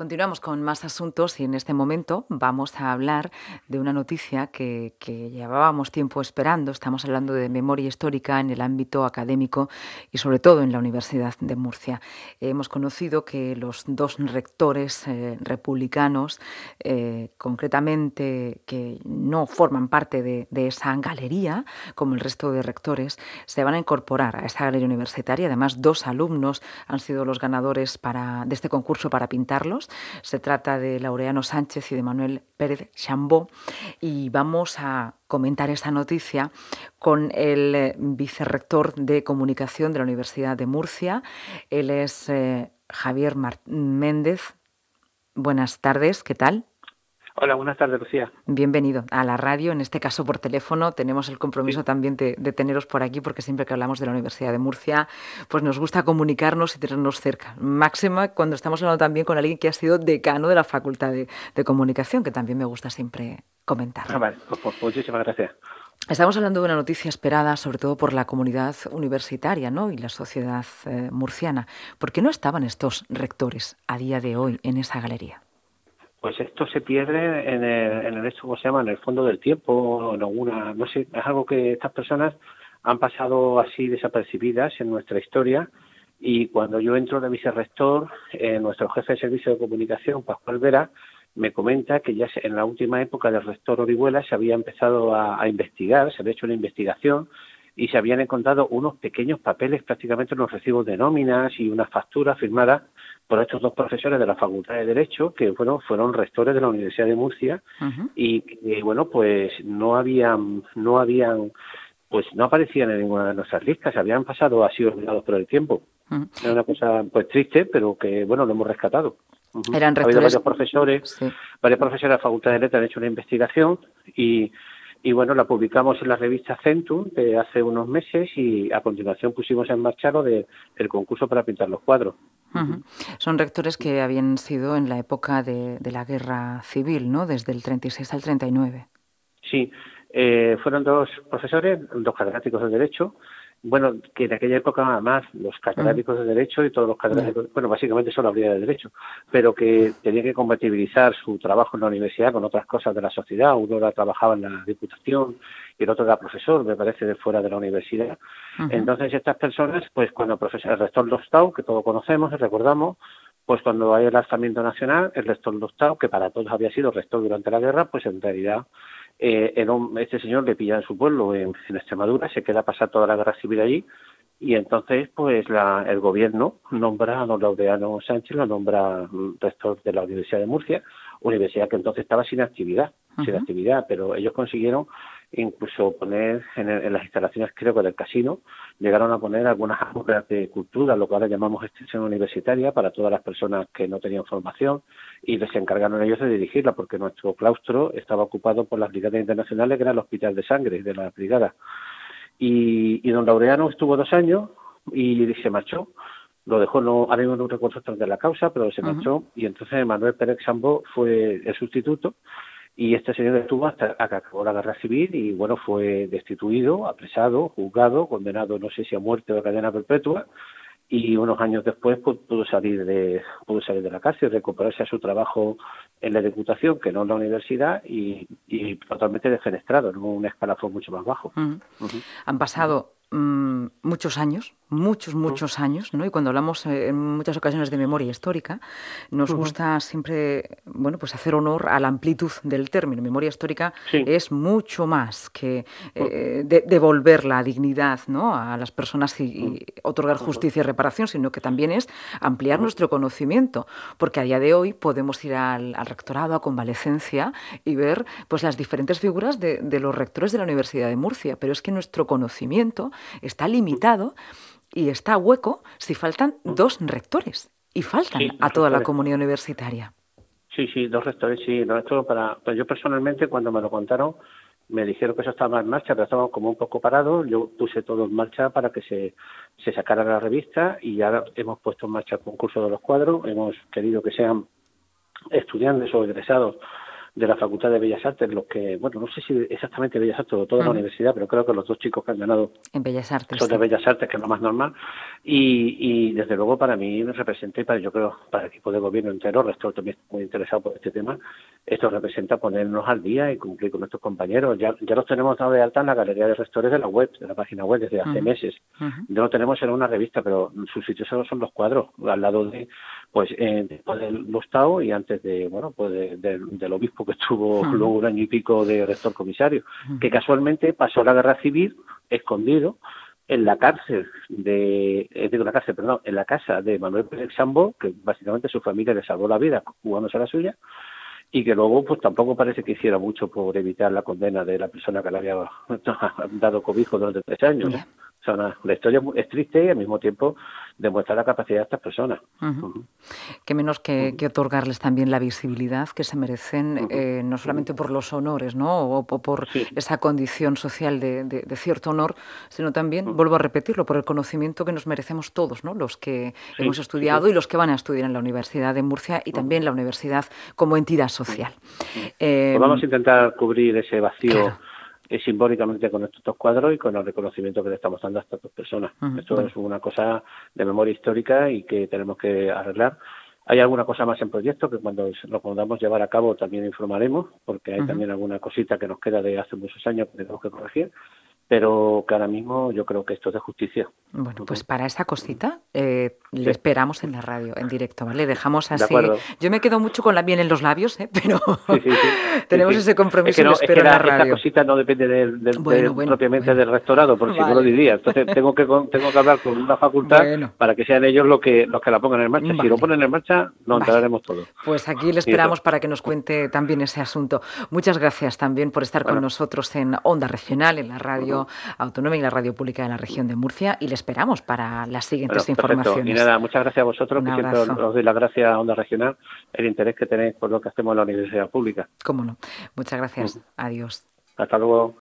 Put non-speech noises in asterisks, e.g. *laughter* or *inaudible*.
Continuamos con más asuntos y en este momento vamos a hablar de una noticia que, llevábamos tiempo esperando. Estamos hablando de memoria histórica en el ámbito académico y sobre todo en la Universidad de Murcia. Hemos conocido que los dos rectores eh, republicanos, eh, concretamente que no forman parte de, esa galería, como el resto de rectores, se van a incorporar a esa galería universitaria. Además, dos alumnos han sido los ganadores para, de este concurso para pintarlos. Se trata de Laureano Sánchez y de Manuel Pérez Chambó y vamos a comentar esta noticia con el eh, vicerrector de comunicación de la Universidad de Murcia. Él es eh, Javier Méndez. Buenas tardes, ¿qué tal? Hola, buenas tardes, Lucía. Bienvenido a la radio, en este caso por teléfono. Tenemos el compromiso también de, teneros por aquí, porque siempre que hablamos de la Universidad de Murcia, pues nos gusta comunicarnos y tenernos cerca. Máxima cuando estamos hablando también con alguien que ha sido decano de la Facultad de, Comunicación, que también me gusta siempre comentar. Ah, vale, pues, pues, muchísimas gracias. Estamos hablando de una noticia esperada sobre todo por la comunidad universitaria ¿no? y la sociedad eh, murciana. ¿Por qué no estaban estos rectores a día de hoy en esa galería? Pues esto se pierde en el, en el ¿cómo se llama? En el fondo del tiempo, en alguna, no sé, es algo que estas personas han pasado así desapercibidas en nuestra historia y cuando yo entro de vicerrector, eh, nuestro jefe de servicio de comunicación, Pascual Vera, me comenta que ya en la última época del rector Orihuela se había empezado a investigar, se había hecho una investigación y se habían encontrado unos pequeños papeles, prácticamente unos recibos de nóminas y unas facturas firmadas por estos dos profesores de la Facultad de Derecho que fueron fueron rectores de la Universidad de Murcia. Y, bueno pues no habían no habían pues no aparecían en ninguna de nuestras listas habían pasado así olvidados por el tiempo. Era una cosa pues triste pero que bueno lo hemos rescatado. Eran ha varios profesores varios profesores de la Facultad de Letras han hecho una investigación y y bueno, la publicamos en la revista Centum de hace unos meses y a continuación pusimos en marcha lo de, el concurso para pintar los cuadros. Son rectores que habían sido en la época de, de, la guerra civil, ¿no? Desde el 36 al 39. Sí, eh, fueron dos profesores, dos catedráticos de Derecho, bueno, que en aquella época además los catedráticos de Derecho y todos los catedráticos, bueno, básicamente solo habría de Derecho, pero que tenían que compatibilizar su trabajo en la universidad con otras cosas de la sociedad. Uno era, trabajaba en la Diputación y el otro era profesor, me parece, de fuera de la universidad. Entonces, estas personas, pues cuando el, profesor, el rector Dostau, que todos conocemos y recordamos, pues cuando hay el alzamiento nacional, el rector Dostau, que para todos había sido rector durante la guerra, pues en realidad eh, este señor le pilla en su pueblo, en, Extremadura, se queda a pasar toda la guerra civil allí y entonces pues la, el gobierno nombra a don Laureano Sánchez, lo nombra rector de la Universidad de Murcia, universidad que entonces estaba sin actividad, sin actividad, pero ellos consiguieron incluso poner en, las instalaciones, creo que del casino, llegaron a poner algunas obras de cultura, lo que ahora llamamos extensión universitaria, para todas las personas que no tenían formación, y les encargaron ellos de dirigirla, porque nuestro claustro estaba ocupado por las brigadas internacionales, que era el Hospital de Sangre de la brigada. Y, y don Laureano estuvo dos años y se marchó. Lo dejó, no, ahora mismo no recuerdo de la causa, pero se marchó. Y entonces Manuel Pérez Sambó fue el sustituto y este señor estuvo hasta que acabó la guerra civil y bueno fue destituido, apresado, juzgado, condenado no sé si a muerte o a cadena perpetua y unos años después pues, pudo salir de pudo salir de la cárcel, recuperarse a su trabajo en la Diputación, que no en la universidad, y, totalmente defenestrado, en un escalafón mucho más bajo. Han pasado mm, muchos años muchos, muchos años, ¿no? Y cuando hablamos eh, en muchas ocasiones de memoria histórica, nos gusta siempre, bueno, pues hacer honor a la amplitud del término. Memoria histórica es mucho más que eh, devolver la dignidad, ¿no? A las personas y, otorgar justicia y reparación, sino que también es ampliar nuestro conocimiento, porque a día de hoy podemos ir al, rectorado a convalecencia y ver, pues, las diferentes figuras de, de los rectores de la Universidad de Murcia, pero es que nuestro conocimiento está limitado y está hueco si faltan dos rectores y faltan a toda la comunidad universitaria. Sí, sí, dos rectores, sí. No, esto para, pues yo personalmente cuando me lo contaron me dijeron que eso estaba en marcha, pero estaba como un poco parado. Yo puse todo en marcha para que se, se sacara la revista y ahora hemos puesto en marcha el concurso de los cuadros. Hemos querido que sean estudiantes o egresados de la Facultad de Bellas Artes, los que, bueno, no sé si exactamente Bellas Artes o toda la universidad, pero creo que los dos chicos que han ganado en Bellas Artes, son de Bellas Artes, que es lo más normal. Y, y desde luego para mí me representa, y para yo creo, para el equipo de gobierno entero, Rector también está muy interesado por este tema, esto representa ponernos al día y cumplir con nuestros compañeros. Ya, ya los tenemos dado de alta en la galería de rectores de la web, de la página web, desde hace meses. Ya lo tenemos en una revista, pero sus sitios solo son los cuadros, al lado de, pues, eh, después del Lostao y antes de, bueno, pues del obispo que estuvo luego un año y pico de rector comisario, que casualmente pasó la guerra civil escondido en la cárcel de, eh, digo la cárcel, perdón, en la casa de Manuel Pérez Sambo, que básicamente su familia le salvó la vida jugándose a la suya, y que luego pues tampoco parece que hiciera mucho por evitar la condena de la persona que le había *laughs* dado cobijo durante tres años. O sea, la historia es triste y al mismo tiempo demuestra la capacidad de estas personas. Que menos que, otorgarles también la visibilidad que se merecen, eh, no solamente por los honores, ¿no? O, por esa condición social de, cierto honor, sino también, vuelvo a repetirlo, por el conocimiento que nos merecemos todos, ¿no? Los que hemos estudiado y los que van a estudiar en la Universidad de Murcia y también la universidad como entidad social. Eh, pues vamos a intentar cubrir ese vacío simbólicamente con estos dos cuadros y con el reconocimiento que le estamos dando a estas dos personas. Esto es una cosa de memoria histórica y que tenemos que arreglar. Hay alguna cosa más en proyecto que cuando lo podamos llevar a cabo también informaremos, porque hay también alguna cosita que nos queda de hace muchos años que tenemos que corregir pero que ahora mismo yo creo que esto es de justicia. Bueno, pues para esa cosita eh, le esperamos en la radio, en directo, ¿vale? Dejamos así. Yo me quedo mucho con la miel en los labios, ¿eh? pero *laughs* tenemos ese compromiso es espero en la radio. Esta cosita no depende del, propiamente del rectorado, por si no lo diría. Entonces *laughs* tengo que tengo que hablar con una facultad para que sean ellos los que los que la pongan en marcha. Si lo ponen en marcha, nos enteraremos todos. Pues aquí le esperamos para que nos cuente también ese asunto. Muchas gracias también por estar con nosotros en Onda Regional, en la radio Autónoma y la Radio Pública de la región de Murcia y le esperamos para las siguientes informaciones. Y nada, muchas gracias a vosotros, que siempre os doy las gracias a Onda Regional, el interés que tenéis por lo que hacemos en la Universidad Pública. Cómo no. Muchas gracias. Adiós. Hasta luego.